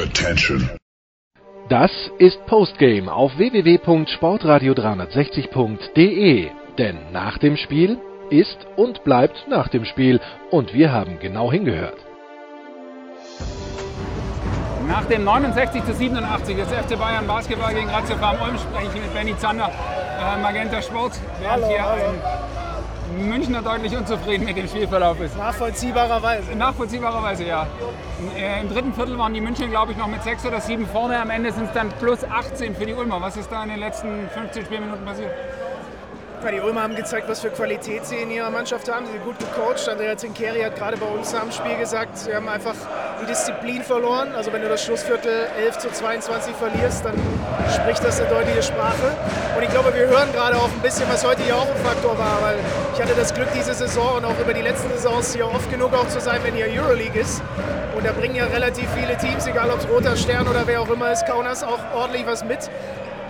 Attention. Das ist Postgame auf www.sportradio360.de. Denn nach dem Spiel ist und bleibt nach dem Spiel. Und wir haben genau hingehört. Nach dem 69 zu 87 des FC Bayern Basketball gegen Ratio Farm Ulm spreche ich mit Benny Zander, äh, Magenta Sport, während Hallo, hier hallo. ein Münchner deutlich unzufrieden mit dem Spielverlauf ist. Nachvollziehbarerweise. Nachvollziehbarerweise ja. Äh, Im dritten Viertel waren die Münchner, glaube ich, noch mit 6 oder 7 vorne. Am Ende sind es dann plus 18 für die Ulmer. Was ist da in den letzten 15 Spielminuten passiert? Die Ulmer haben gezeigt, was für Qualität sie in ihrer Mannschaft haben. Sie sind gut gecoacht. Andrea Zinkeri hat gerade bei uns dem Spiel gesagt, sie haben einfach die Disziplin verloren. Also wenn du das Schlussviertel 11 zu 22 verlierst, dann spricht das eine deutliche Sprache. Und ich glaube, wir hören gerade auch ein bisschen, was heute hier auch ein Faktor war. Weil ich hatte das Glück, diese Saison und auch über die letzten Saisons hier oft genug auch zu sein, wenn hier Euroleague ist. Und da bringen ja relativ viele Teams, egal ob es Roter Stern oder wer auch immer ist, Kaunas, auch ordentlich was mit.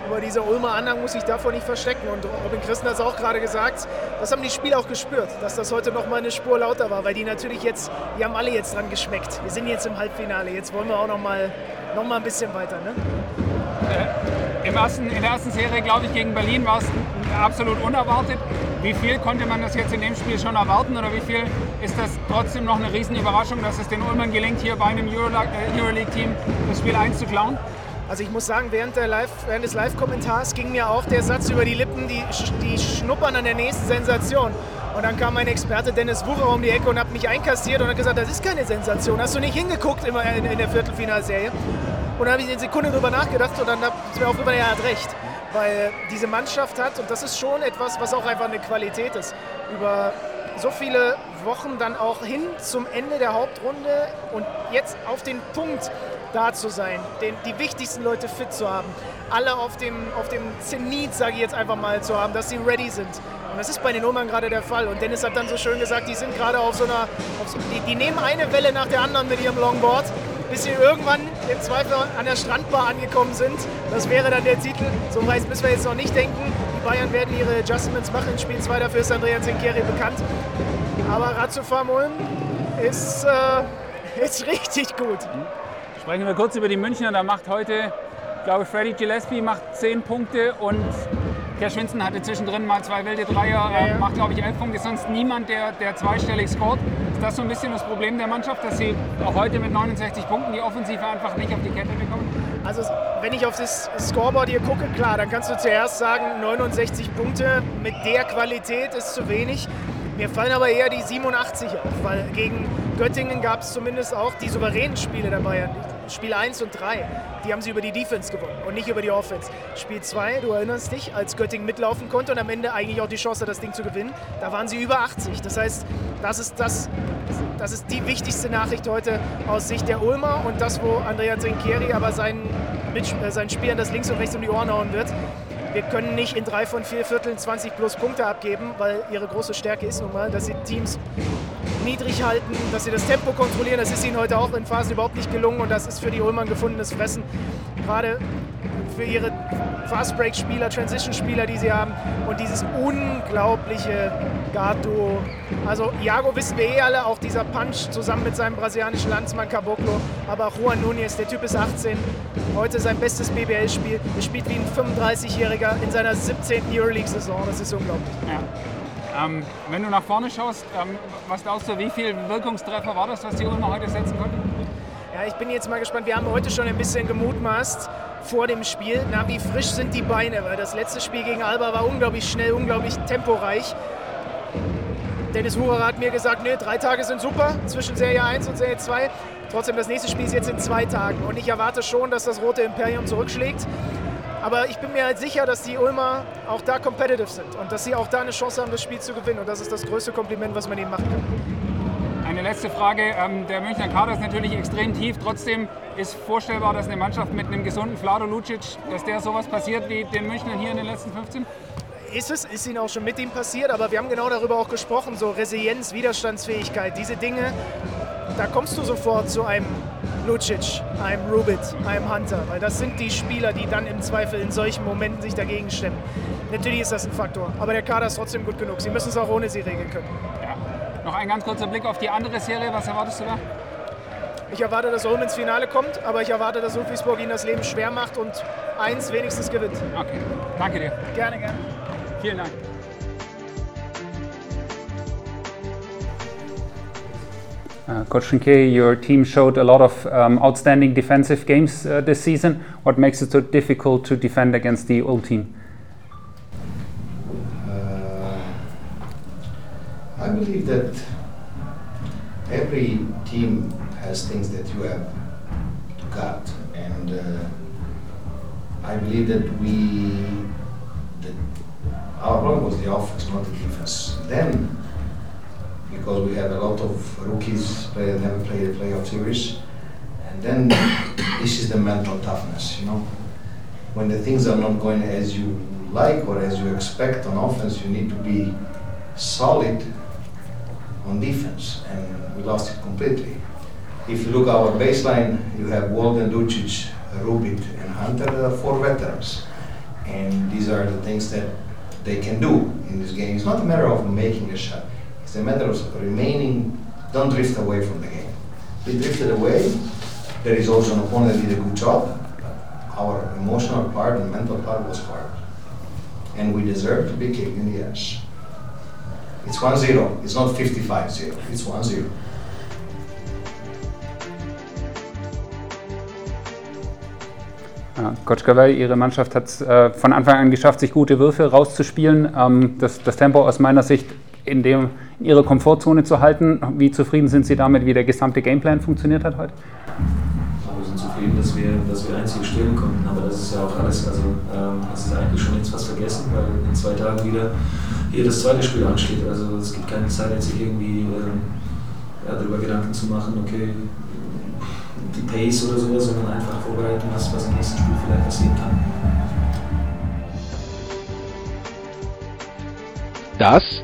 Aber dieser Ulmer Anhang muss sich davor nicht verstecken. Und Robin Christen hat es auch gerade gesagt, das haben die Spieler auch gespürt, dass das heute noch mal eine Spur lauter war, weil die natürlich jetzt, die haben alle jetzt dran geschmeckt. Wir sind jetzt im Halbfinale, jetzt wollen wir auch noch mal, noch mal ein bisschen weiter. Ne? Im ersten, in der ersten Serie, glaube ich, gegen Berlin war es absolut unerwartet. Wie viel konnte man das jetzt in dem Spiel schon erwarten oder wie viel ist das trotzdem noch eine Riesenüberraschung, dass es den Ulmern gelingt, hier bei einem äh, Euroleague-Team das Spiel 1 zu klauen? Also ich muss sagen, während, Live, während des Live-Kommentars ging mir auch der Satz über die Lippen, die, die schnuppern an der nächsten Sensation. Und dann kam mein Experte Dennis Wucher um die Ecke und hat mich einkassiert und hat gesagt, das ist keine Sensation. Hast du nicht hingeguckt immer in, in der Viertelfinalserie? Und dann habe ich eine Sekunde drüber nachgedacht und dann ist mir aufgefallen, er hat recht. Weil diese Mannschaft hat, und das ist schon etwas, was auch einfach eine Qualität ist, über so viele Wochen dann auch hin zum Ende der Hauptrunde und jetzt auf den Punkt da zu sein, den, die wichtigsten Leute fit zu haben, alle auf dem, auf dem Zenit, sage ich jetzt einfach mal, zu haben, dass sie ready sind. Und das ist bei den Nummern gerade der Fall. Und Dennis hat dann so schön gesagt, die sind gerade auf so einer, auf so, die, die nehmen eine Welle nach der anderen mit ihrem Longboard, bis sie irgendwann im Zweifel an der Strandbar angekommen sind. Das wäre dann der Titel. So weit müssen wir jetzt noch nicht denken. Die Bayern werden ihre Adjustments machen in Spiel 2, dafür ist Andrea Zinkeri bekannt. Aber Ratio Farm Ulm ist, äh, ist richtig gut. Sprechen wir kurz über die Münchner. Da macht heute, ich glaube, Freddy Gillespie macht 10 Punkte und Kerr Schwinzen hatte zwischendrin mal zwei wilde Dreier, äh, macht, glaube ich, 11 Punkte. Sonst niemand, der, der zweistellig scored. Ist das so ein bisschen das Problem der Mannschaft, dass sie auch heute mit 69 Punkten die Offensive einfach nicht auf die Kette bekommen? Also wenn ich auf das Scoreboard hier gucke, klar, dann kannst du zuerst sagen, 69 Punkte mit der Qualität ist zu wenig. Mir fallen aber eher die 87 auf, weil gegen Göttingen gab es zumindest auch die souveränen Spiele der Bayern. Spiel 1 und 3, die haben sie über die Defense gewonnen und nicht über die Offense. Spiel 2, du erinnerst dich, als Göttingen mitlaufen konnte und am Ende eigentlich auch die Chance hat, das Ding zu gewinnen, da waren sie über 80. Das heißt, das ist, das, das ist die wichtigste Nachricht heute aus Sicht der Ulmer und das, wo Andrea Trinkieri aber seinen, äh, seinen Spielern das links und rechts um die Ohren hauen wird. Wir können nicht in drei von vier Vierteln 20 plus Punkte abgeben, weil ihre große Stärke ist nun mal, dass sie Teams niedrig halten, dass sie das Tempo kontrollieren. Das ist ihnen heute auch in Phasen überhaupt nicht gelungen und das ist für die ein gefundenes Fressen. Gerade für ihre Fast-Break-Spieler, Transition-Spieler, die sie haben und dieses unglaubliche Guard-Duo. Also Iago wissen wir eh alle, auch dieser Punch zusammen mit seinem brasilianischen Landsmann Caboclo, aber auch Juan Núñez, der Typ ist 18, heute sein bestes BBL-Spiel. Er spielt wie ein 35-Jähriger in seiner 17. Euroleague-Saison, das ist unglaublich. Ja. Ähm, wenn du nach vorne schaust, ähm, was glaubst du, wie viel Wirkungstreffer war das, was die Ulmer heute setzen konnten? Ja, ich bin jetzt mal gespannt. Wir haben heute schon ein bisschen gemutmaßt vor dem Spiel. Na, wie frisch sind die Beine? Weil das letzte Spiel gegen Alba war unglaublich schnell, unglaublich temporeich. Dennis Hurer hat mir gesagt, nee, drei Tage sind super zwischen Serie 1 und Serie 2. Trotzdem, das nächste Spiel ist jetzt in zwei Tagen. Und ich erwarte schon, dass das Rote Imperium zurückschlägt. Aber ich bin mir halt sicher, dass die Ulmer auch da competitive sind und dass sie auch da eine Chance haben, das Spiel zu gewinnen. Und das ist das größte Kompliment, was man ihnen machen kann. Eine letzte Frage. Ähm, der Münchner Kader ist natürlich extrem tief. Trotzdem ist vorstellbar, dass eine Mannschaft mit einem gesunden Vlado Lucic, dass der sowas passiert wie den Münchnern hier in den letzten 15? Ist es, ist ihnen auch schon mit ihm passiert, aber wir haben genau darüber auch gesprochen, so Resilienz, Widerstandsfähigkeit, diese Dinge, da kommst du sofort zu einem Lucic, einem Rubit, einem Hunter, weil das sind die Spieler, die dann im Zweifel in solchen Momenten sich dagegen stemmen. Natürlich ist das ein Faktor, aber der Kader ist trotzdem gut genug. Sie müssen es auch ohne sie regeln können. Ja. Noch ein ganz kurzer Blick auf die andere Serie. Was erwartest du da? Ich erwarte, dass Ulm ins Finale kommt, aber ich erwarte, dass Ludwigsburg ihnen das Leben schwer macht und eins wenigstens gewinnt. Okay, danke dir. Gerne, gerne. Vielen Dank. Uh, Coach your team showed a lot of um, outstanding defensive games uh, this season. What makes it so difficult to defend against the old team? Uh, I believe that every team has things that you have got, and uh, I believe that we that our problem was the offense, not the defense. Then because we had a lot of rookies play, never played a playoff series. And then this is the mental toughness, you know. When the things are not going as you like or as you expect on offense, you need to be solid on defense, and we lost it completely. If you look at our baseline, you have Walden, Ducic, Rubit, and Hunter, uh, four veterans, and these are the things that they can do in this game. It's not a matter of making a shot it's a matter of remaining, don't drift away from the game. We drifted away. There is also an opponent that did a good job. Our emotional part and mental part was hard. And we deserve to be kicked in the ass. It's 1 0. It's not 55 0. It's 1 0. Coach Gavell, Ihre Mannschaft hat es äh, von Anfang an geschafft, sich gute Würfe rauszuspielen. Ähm, das, das, Tempo aus meiner Sicht in, dem, in Ihrer Komfortzone zu halten. Wie zufrieden sind Sie damit, wie der gesamte Gameplan funktioniert hat heute? wir sind zufrieden, dass wir, dass wir einzige stehen konnten, aber das ist ja auch alles, also ähm, das ist eigentlich schon jetzt fast vergessen, weil in zwei Tagen wieder hier das zweite Spiel ansteht. Also es gibt keine Zeit, jetzt sich irgendwie ähm, ja, darüber Gedanken zu machen, okay, die Pace oder sowas, sondern einfach vorbereiten, was, was im nächsten Spiel vielleicht passieren kann. Das